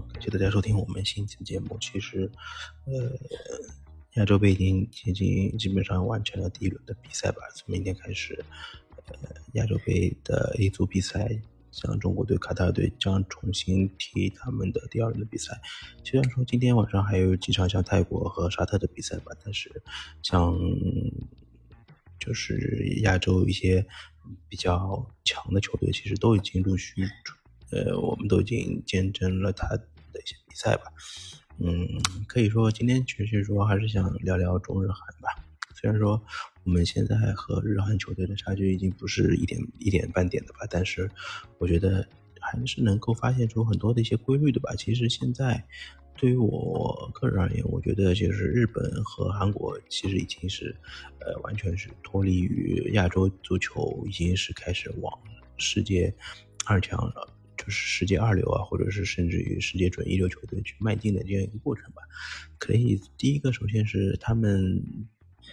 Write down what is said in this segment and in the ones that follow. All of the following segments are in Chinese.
感谢大家收听我们新一期节目。其实，呃，亚洲杯已经已经基本上完成了第一轮的比赛吧。从明天开始，呃，亚洲杯的 A 组比赛，像中国队、卡塔尔队将重新踢他们的第二轮的比赛。虽然说今天晚上还有几场像泰国和沙特的比赛吧，但是像就是亚洲一些比较强的球队，其实都已经陆续。呃，我们都已经见证了他的一些比赛吧，嗯，可以说今天其实说还是想聊聊中日韩吧。虽然说我们现在和日韩球队的差距已经不是一点一点半点的吧，但是我觉得还是能够发现出很多的一些规律的吧。其实现在对于我个人而言，我觉得就是日本和韩国其实已经是呃完全是脱离于亚洲足球，已经是开始往世界二强了。就是世界二流啊，或者是甚至于世界准一流球队去迈进的这样一个过程吧。可以，第一个首先是他们，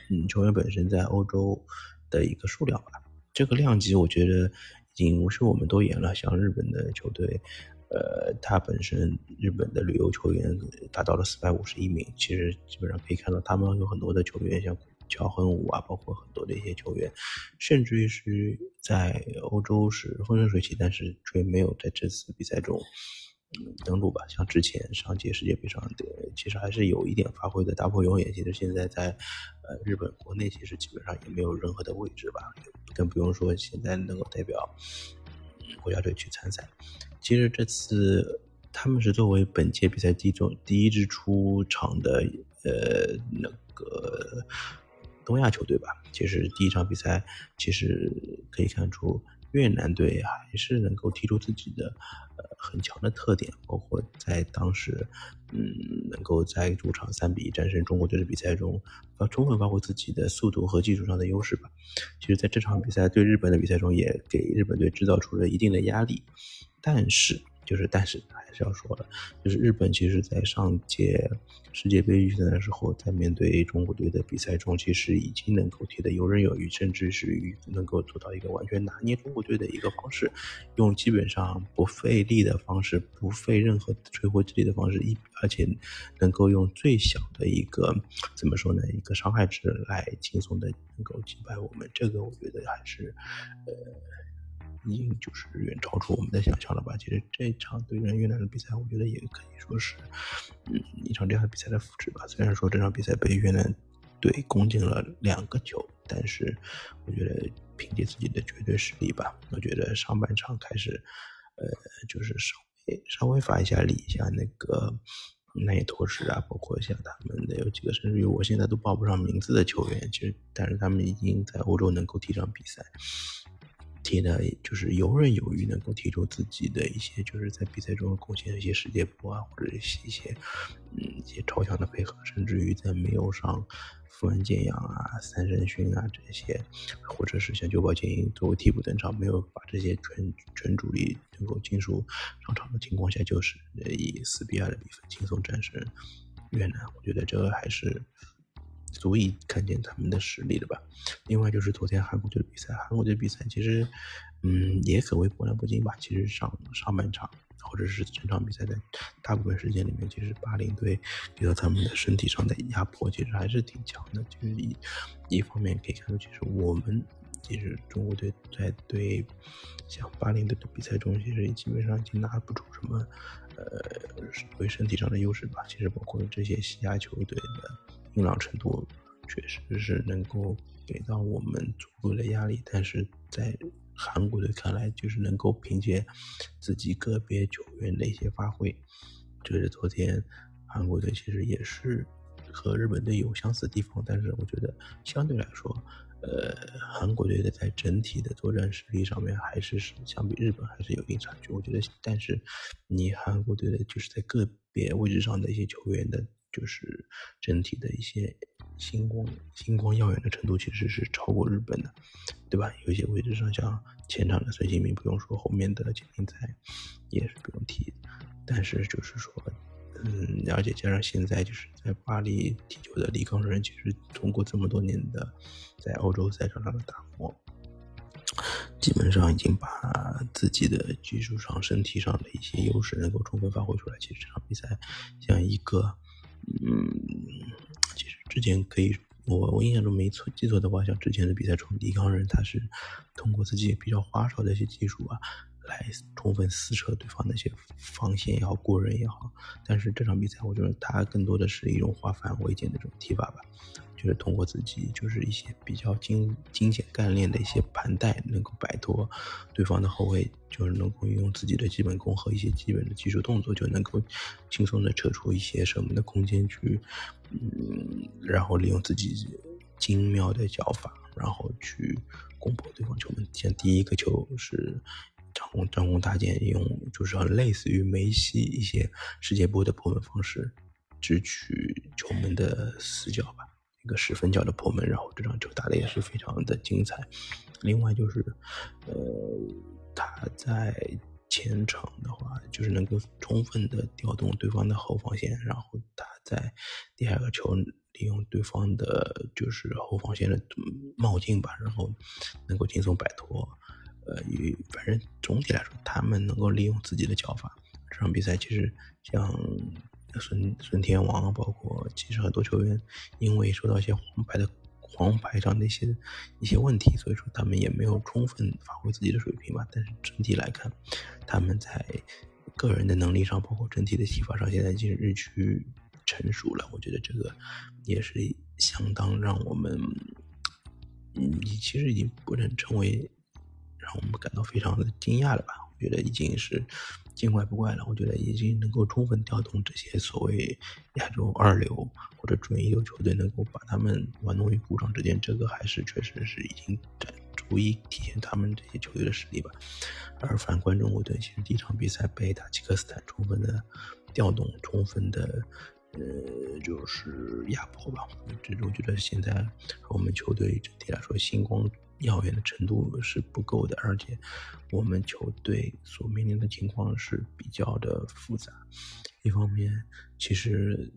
嗯，球员本身在欧洲的一个数量吧。这个量级我觉得已经是我们都言了。像日本的球队，呃，他本身日本的旅游球员达到了四百五十一名，其实基本上可以看到他们有很多的球员像。乔恒武啊，包括很多的一些球员，甚至于是在欧洲是风生水起，但是却没有在这次比赛中嗯登陆吧。像之前上届世界杯上的，其实还是有一点发挥的。大破永远其实现在在呃日本国内其实基本上也没有任何的位置吧，更不用说现在能够代表国家队去参赛。其实这次他们是作为本届比赛第一种第一支出场的呃那个。东亚球队吧，其实第一场比赛其实可以看出越南队还是能够踢出自己的呃很强的特点，包括在当时嗯能够在主场三比一战胜中国队的比赛中，呃充分发挥自己的速度和技术上的优势吧。其实，在这场比赛对日本的比赛中，也给日本队制造出了一定的压力，但是。就是，但是还是要说的，就是日本其实，在上届世界杯预赛的时候，在面对中国队的比赛中，其实已经能够踢得游刃有余，甚至是能够做到一个完全拿捏中国队的一个方式，用基本上不费力的方式，不费任何吹灰之力的方式，一而且能够用最小的一个怎么说呢，一个伤害值来轻松的能够击败我们，这个我觉得还是，呃。已经就是远超出我们的想象了吧？其实这场对阵越南的比赛，我觉得也可以说是，嗯，一场这样的比赛的复制吧。虽然说这场比赛被越南队攻进了两个球，但是我觉得凭借自己的绝对实力吧，我觉得上半场开始，呃，就是稍微稍微发一下力，像那个南野拓实啊，包括像他们的有几个，甚至于我现在都报不上名字的球员，其实但是他们已经在欧洲能够踢上比赛。踢的就是游刃有余，能够踢出自己的一些，就是在比赛中贡献一些世界波啊，或者一些嗯一些超强的配合，甚至于在没有上富安健洋啊、三神勋啊这些，或者是像久保建英作为替补登场，没有把这些全全主力能够尽数上场的情况下，就是以四比二的比分轻松战胜越南，我觉得这个还是。足以看见他们的实力的吧。另外就是昨天韩国队的比赛，韩国队比赛其实，嗯，也可谓波澜不惊吧。其实上上半场或者是整场比赛的大部分时间里面，其实巴林队给到他们的身体上的压迫其实还是挺强的。就是一一方面可以看出，其实我们其实中国队在对像巴林队的比赛中，其实基本上已经拿不出什么呃为身体上的优势吧。其实包括这些西亚球队的。硬朗程度确实是能够给到我们足够的压力，但是在韩国队看来，就是能够凭借自己个别球员的一些发挥，就是昨天韩国队其实也是和日本队有相似的地方，但是我觉得相对来说，呃，韩国队的在整体的作战实力上面还是是相比日本还是有一定差距。我觉得，但是你韩国队的就是在个别位置上的一些球员的。就是整体的一些星光、星光耀眼的程度，其实是超过日本的，对吧？有些位置上，像前场的孙兴民不用说，后面的金明才也是不用提。但是就是说，嗯，而且加上现在就是在巴黎踢球的李康仁，其实通过这么多年的在欧洲赛场上的打磨，基本上已经把自己的技术上、身体上的一些优势能够充分发挥出来。其实这场比赛像一个，嗯，其实之前可以，我我印象中没错记错的话，像之前的比赛中，李康人他是通过自己比较花哨的一些技术啊。来充分撕扯对方那些防线也好，过人也好，但是这场比赛我觉得他更多的是一种化繁为简的这种踢法吧，就是通过自己就是一些比较精精简干练的一些盘带，能够摆脱对方的后卫，就是能够用自己的基本功和一些基本的技术动作，就能够轻松的扯出一些射门的空间去，嗯，然后利用自己精妙的脚法，然后去攻破对方球门。像第一个球是。张弓张弓搭箭，用就是很类似于梅西一些世界波的破门方式，直取球门的死角吧，一个十分角的破门。然后这场球打的也是非常的精彩。另外就是，呃，他在前场的话，就是能够充分的调动对方的后防线，然后他在第二个球利用对方的就是后防线的冒进吧，然后能够轻松摆脱。呃，与反正总体来说，他们能够利用自己的脚法。这场比赛其实像孙孙天王，包括其实很多球员，因为受到一些黄牌的黄牌上的一些一些问题，所以说他们也没有充分发挥自己的水平吧。但是整体来看，他们在个人的能力上，包括整体的踢法上，现在已经日趋成熟了。我觉得这个也是相当让我们，嗯，其实已经不能称为。让我们感到非常的惊讶了吧？觉得已经是见怪不怪了。我觉得已经能够充分调动这些所谓亚洲二流或者准一流球队，能够把他们玩弄于股掌之间，这个还是确实是已经在逐一体现他们这些球队的实力吧。而反观中国队，其实第一场比赛被塔吉克斯坦充分的调动，充分的呃就是压迫吧。这我觉得现在我们球队整体来说星光。耀眼的程度是不够的，而且我们球队所面临的情况是比较的复杂。一方面，其实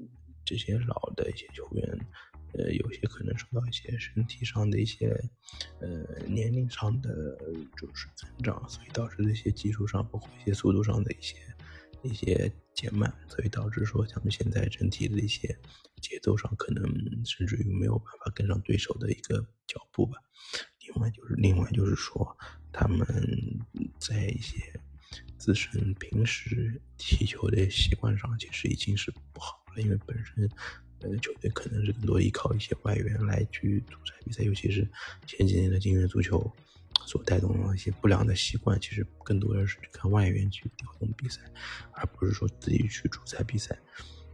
这些老的一些球员，呃，有些可能受到一些身体上的一些，呃，年龄上的就是增长，所以导致这些技术上，包括一些速度上的一些一些减慢，所以导致说咱们现在整体的一些节奏上，可能甚至于没有办法跟上对手的一个脚步吧。另外就是，另外就是说，他们在一些自身平时踢球的习惯上，其实已经是不好了。因为本身，呃，球队可能是更多依靠一些外援来去主裁比赛，尤其是前几年的金元足球所带动的一些不良的习惯，其实更多的是看外援去调动比赛，而不是说自己去主裁比赛。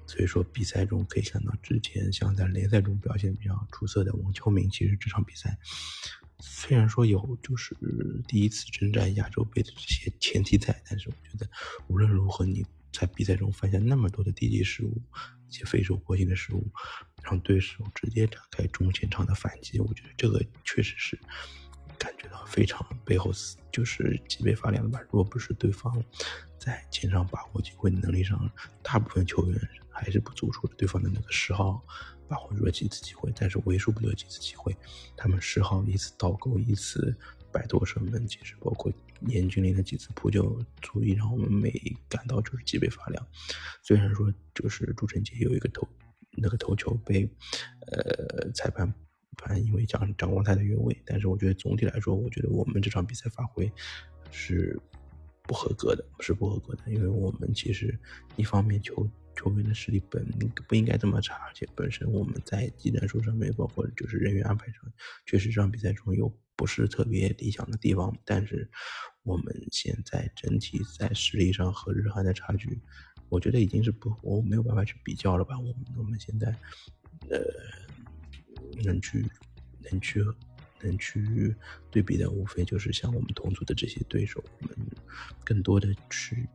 所以说，比赛中可以看到，之前像在联赛中表现比较出色的王秋明，其实这场比赛。虽然说有就是第一次征战亚洲杯的这些前提在，但是我觉得无论如何你在比赛中犯下那么多的低级失误，一些非手过性的失误，让对手直接展开中前场的反击，我觉得这个确实是感觉到非常背后就是脊背发凉的吧。如果不是对方在前场把握机会的能力上，大部分球员还是不足，除了对方的那个十号。把握住了几次机会，但是为数不多几次机会，他们十号一次倒钩，一次摆脱射门，其实包括严俊林的几次扑救，足以让我们每感到就是脊背发凉。虽然说就是朱晨杰有一个头那个头球被呃裁判判因为张张光泰的越位，但是我觉得总体来说，我觉得我们这场比赛发挥是不合格的，是不合格的，因为我们其实一方面球。球员的实力本不应该这么差，而且本身我们在技战术上面，包括就是人员安排上，确实这场比赛中有不是特别理想的地方。但是我们现在整体在实力上和日韩的差距，我觉得已经是不我没有办法去比较了吧。我们我们现在呃能去能去。能去对比的，无非就是像我们同组的这些对手，我们更多的去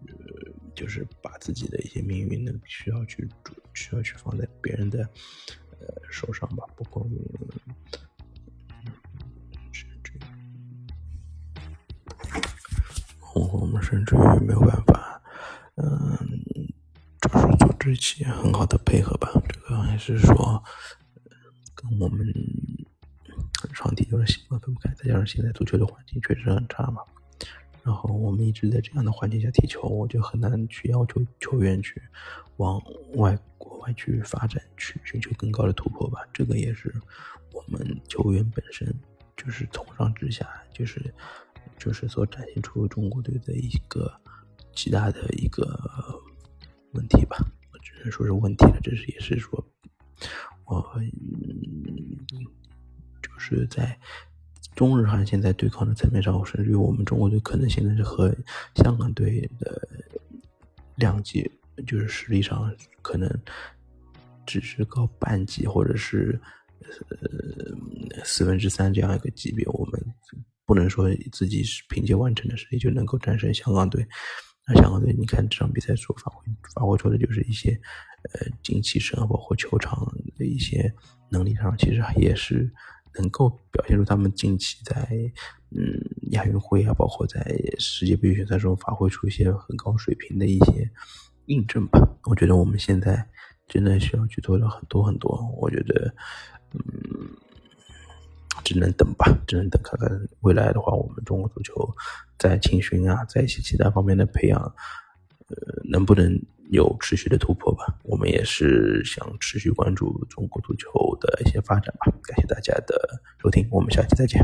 就是把自己的一些命运呢，需要去主，需要去放在别人的呃手上吧。不过，甚至我们甚至于没有办法，嗯，就是组织起很好的配合吧。这个还是说跟我们。场地就是习惯分不开，再加上现在足球的环境确实很差嘛，然后我们一直在这样的环境下踢球，我就很难去要求球员去往外国外去发展，去寻求更高的突破吧。这个也是我们球员本身就是从上至下，就是就是所展现出中国队的一个极大的一个问题吧。我只能说是问题了，这是也是说。我就是在中日韩现在对抗的层面上，甚至于我们中国队可能现在是和香港队的两级，就是实力上可能只是高半级，或者是呃四分之三这样一个级别。我们不能说自己是凭借完成的实力就能够战胜香港队。那香港队，你看这场比赛所发挥发挥出的就是一些，呃，精气神啊，包括球场的一些能力上，其实也是能够表现出他们近期在嗯亚运会啊，包括在世界杯预选赛中发挥出一些很高水平的一些印证吧。我觉得我们现在真的需要去做的很多很多。我觉得，嗯。只能等吧，只能等看看未来的话，我们中国足球在青训啊，在一些其他方面的培养，呃，能不能有持续的突破吧？我们也是想持续关注中国足球的一些发展吧。感谢大家的收听，我们下期再见。